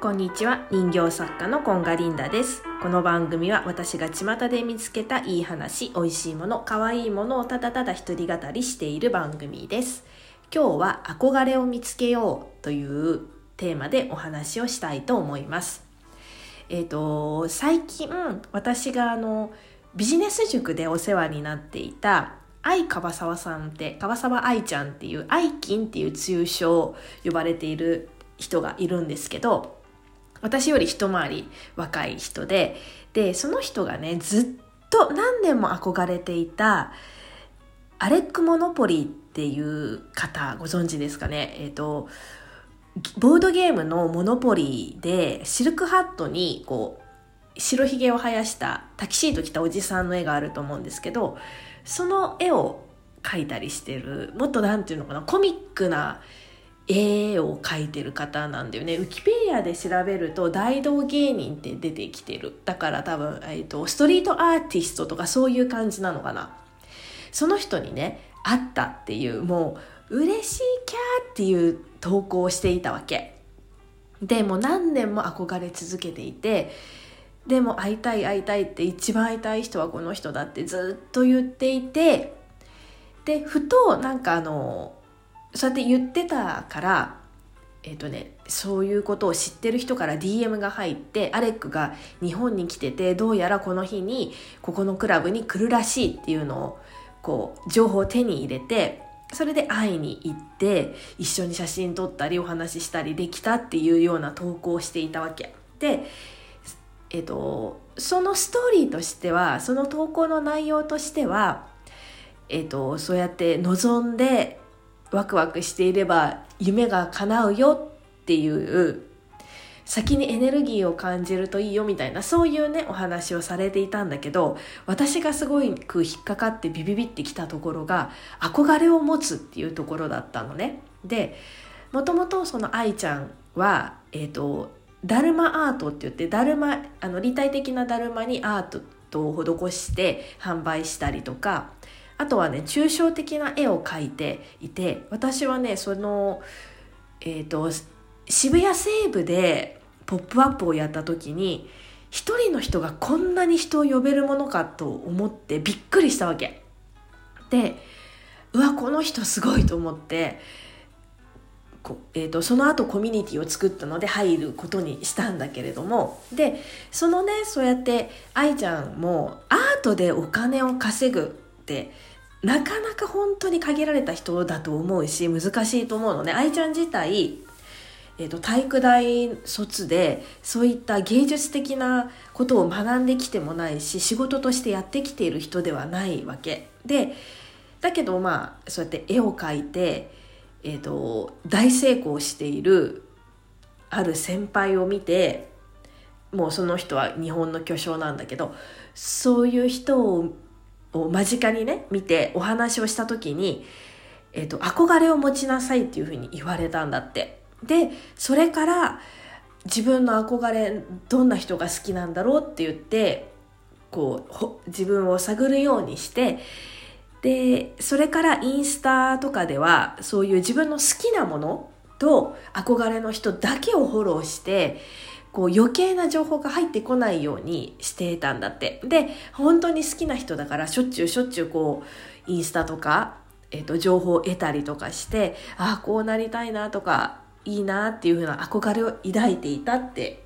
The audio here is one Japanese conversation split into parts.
こんにちは。人形作家のコンガリンダです。この番組は私が巷で見つけたいい話美味しいもの可愛いものをただただ一人語りしている番組です。今日は憧れを見つけようというテーマでお話をしたいと思います。えっ、ー、と最近私があのビジネス塾でお世話になっていた愛川沢さんって川沢愛ちゃんっていう愛金っていう通称呼ばれている人がいるんですけど私より一回り若い人ででその人がねずっと何年も憧れていたアレック・モノポリっていう方ご存知ですかね。えっ、ー、とボードゲームのモノポリでシルクハットにこう白ひげを生やしたタキシード着たおじさんの絵があると思うんですけどその絵を描いたりしてるもっと何て言うのかなコミックな絵を描いてる方なんだよね。ウキペディアで調べると大道芸人って出てきてる。だから多分、えーと、ストリートアーティストとかそういう感じなのかな。その人にね会ったっていうもう嬉しいキャーっていう投稿をしていたわけ。でも何年も憧れ続けていてでも会いたい会いたいって一番会いたい人はこの人だってずっと言っていてでふとなんかあのそうやって言ってたからえっ、ー、とねそういうことを知ってる人から DM が入ってアレックが日本に来ててどうやらこの日にここのクラブに来るらしいっていうのをこう情報を手に入れてそれで会いに行って一緒に写真撮ったりお話ししたりできたっていうような投稿をしていたわけ。でえっ、ー、とそのストーリーとしてはその投稿の内容としてはえっ、ー、とそうやって望んでワクワクしていれば夢が叶うよっていう先にエネルギーを感じるといいよみたいなそういうねお話をされていたんだけど私がすごく引っかかってビビビってきたところが憧れを持つっていうところだったのね。でもともとその愛ちゃんは、えーと、ダルマアートって言ってダルマあの立体的なダルマにアートを施して販売したりとかあとはね抽象的な絵を描いていて私はねそのえっ、ー、と渋谷西部でポップアップをやった時に一人の人がこんなに人を呼べるものかと思ってびっくりしたわけ。でうわこの人すごいと思ってえーと、その後コミュニティを作ったので入ることにしたんだけれどもでそのねそうやって愛ちゃんもアートでお金を稼ぐってなかなか本当に限られた人だと思うし難しいと思うのね。愛ちゃん自体、えーと、体育大卒でそういった芸術的なことを学んできてもないし仕事としてやってきている人ではないわけ。でだけどまあそうやって絵を描いて、えーと大成功しているある先輩を見てもうその人は日本の巨匠なんだけどそういう人をを間近にね見てお話をした時に、えーと、憧れを持ちなさいっていうふうに言われたんだって。でそれから自分の憧れどんな人が好きなんだろうって言ってこう自分を探るようにしてでそれからインスタとかではそういう自分の好きなものと憧れの人だけをフォローしてこう余計な情報が入ってこないようにしてたんだって。で、本当に好きな人だからしょっちゅうしょっちゅうこう、インスタとか、えっ、ー、と、情報を得たりとかして、ああ、こうなりたいなとか、いいなっていうふうな憧れを抱いていたって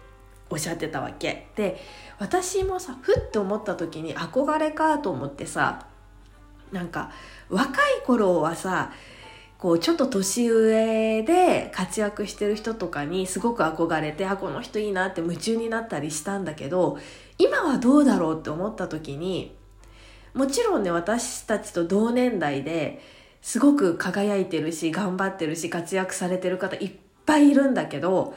おっしゃってたわけ。で、私もさ、ふって思った時に憧れかと思ってさ、なんか、若い頃はさ、こうちょっと年上で活躍してる人とかにすごく憧れてあこの人いいなって夢中になったりしたんだけど今はどうだろうって思った時にもちろんね私たちと同年代ですごく輝いてるし頑張ってるし活躍されてる方いっぱいいるんだけど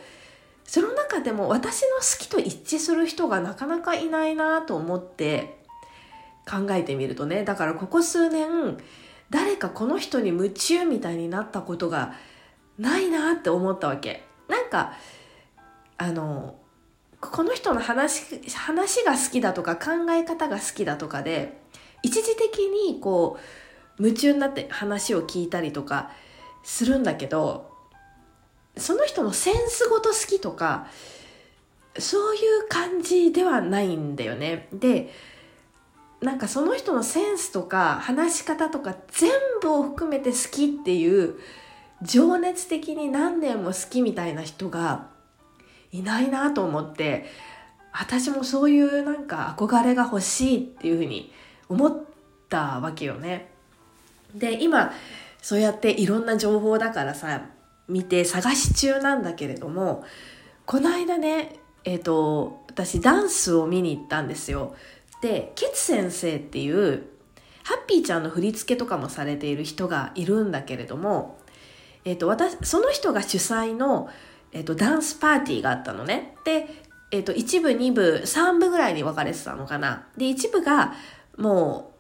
その中でも私の好きと一致する人がなかなかいないなと思って考えてみるとねだからここ数年誰かこの人に夢中みたいになったことがないなって思ったわけ。なんかあのこの人の話話が好きだとか考え方が好きだとかで一時的にこう夢中になって話を聞いたりとかするんだけどその人のセンスごと好きとかそういう感じではないんだよね。でなんかその人のセンスとか話し方とか全部を含めて好きっていう情熱的に何年も好きみたいな人がいないなと思って私もそういうなんか憧れが欲しいっていうふうに思ったわけよね。で今そうやっていろんな情報だからさ見て探し中なんだけれどもこの間ねえっ、ー、と私ダンスを見に行ったんですよ。でケツ先生っていうハッピーちゃんの振り付けとかもされている人がいるんだけれども、えっ、と私その人が主催のえっ、と、ダンスパーティーがあったのね。で、えっ、と、1部、2部、3部ぐらいに分かれてたのかな。で、1部がも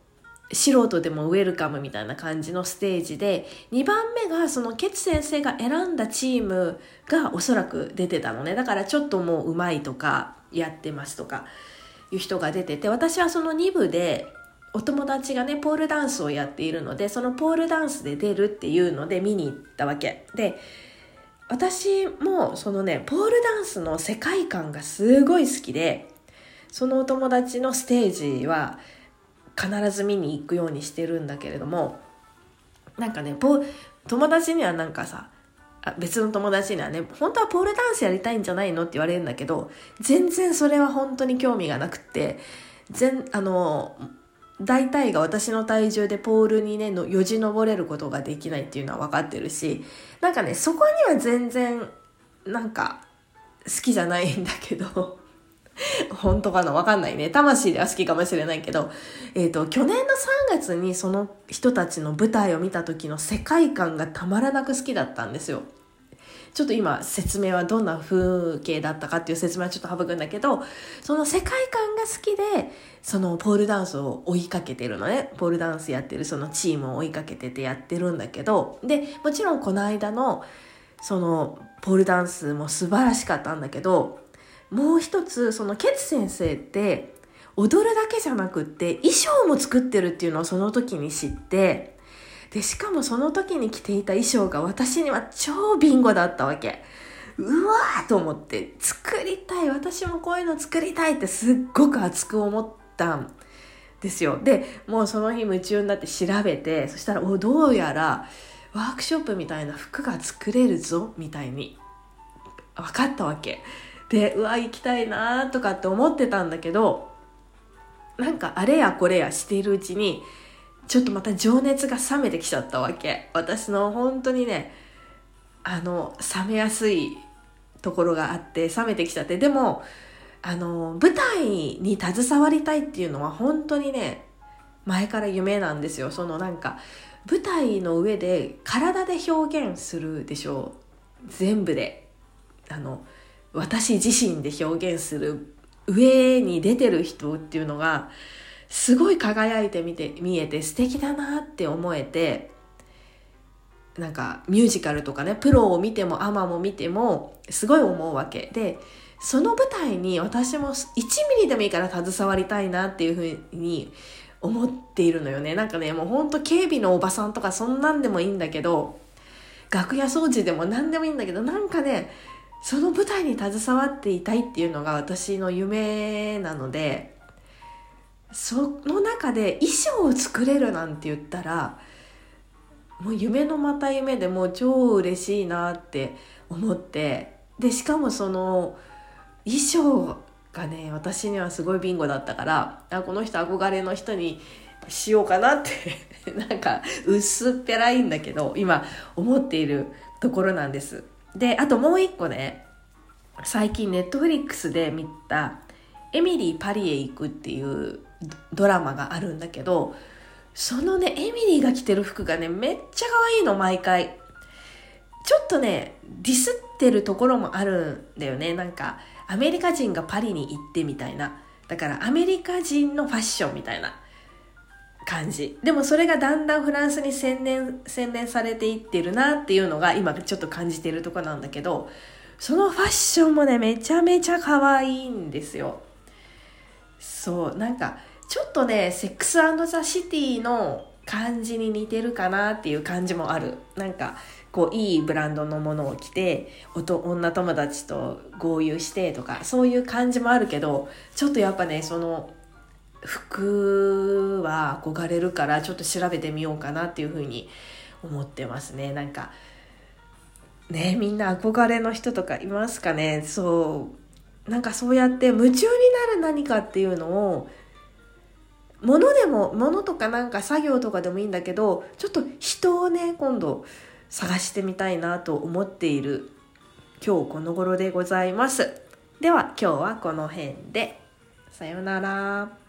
う、素人でもウェルカムみたいな感じのステージで、2番目がそのケツ先生が選んだチームがおそらく出てたのね。だからちょっともう上手いとか、やってますとか、いう人が出てて、私はその2部で、お友達がね、ポールダンスをやっているので、そのポールダンスで出るっていうので見に行ったわけ。で、私もそのねポールダンスの世界観がすごい好きでそのお友達のステージは必ず見に行くようにしてるんだけれどもなんかね友達にはなんかさ別の友達にはね本当はポールダンスやりたいんじゃないの？って言われるんだけど全然それは本当に興味がなくて全あの大体が私の体重でポールにねのよじ登れることができないっていうのは分かってるしなんかねそこには全然なんか好きじゃないんだけど。本当かな？わかんないね。魂では好きかもしれないけど、えっ、ー、と、去年の3月にその人たちの舞台を見た時の世界観がたまらなく好きだったんですよ。ちょっと今説明はどんな風景だったかっていう説明はちょっと省くんだけど、その世界観が好きで、そのポールダンスを追いかけてるのね。ポールダンスやってるそのチームを追いかけててやってるんだけど、で、もちろんこの間のそのポールダンスも素晴らしかったんだけど、もう一つ、そのケツ先生って、踊るだけじゃなくって衣装も作ってるっていうのをその時に知ってで、しかもその時に着ていた衣装が私には超ビンゴだったわけ。うわーと思って、作りたい、私もこういうの作りたいってすっごく熱く思ったんですよ。で、もうその日夢中になって調べて、そしたら、お、どうやらワークショップみたいな服が作れるぞ、みたいに分かったわけ。で、うわ、行きたいなとかって思ってたんだけど、なんかあれやこれやしているうちに、ちょっとまた情熱が冷めてきちゃったわけ。私の本当にねあの冷めやすいところがあって冷めてきちゃって。でもあの舞台に携わりたいっていうのは本当にね前から夢なんですよ。そのなんか舞台の上で体で表現するでしょう。全部で。あの私自身で表現する上に出てる人っていうのがすごい輝いて見て見えて素敵だなって思えてなんかミュージカルとかねプロを見てもアマも見てもすごい思うわけ。でその舞台に私も1ミリでもいいから携わりたいなっていうふうに思っているのよね。なんかねもうほんと警備のおばさんとかそんなんでもいいんだけど楽屋掃除でも何でもいいんだけどなんかねその舞台に携わっていたいっていうのが私の夢なのでその中で衣装を作れるなんて言ったらもう夢のまた夢でもう超嬉しいなって思ってでしかもその衣装がね私にはすごいビンゴだったからあこの人憧れの人にしようかなって なんか薄っぺらいんだけど今思っているところなんです。であともう一個ね最近ネットフリックスで見た「エミリー・パリへ行く」っていうドラマがあるんだけど、そのね、エミリーが着てる服がね、めっちゃ可愛いの、毎回。ちょっとね、ディスってるところもあるんだよね。なんか、アメリカ人がパリに行ってみたいな。だから、アメリカ人のファッションみたいな感じ。でもそれがだんだんフランスに洗練、洗練されていってるなっていうのが今ちょっと感じてるとこなんだけど、そのファッションもね、めちゃめちゃ可愛いんですよ。そうなんかちょっとねセックスザ・シティの感じに似てるかなっていう感じもあるなんかこういいブランドのものを着て女友達と合流してとかそういう感じもあるけどちょっとやっぱねその服は憧れるからちょっと調べてみようかなっていうふうに思ってますね。なんかねみんな憧れの人とかいますかね。そうなんかそうやって夢中になる何かっていうのを物でも物とかなんか作業とかでもいいんだけどちょっと人をね今度探してみたいなと思っている今日この頃でございます。では今日はこの辺で。さようなら。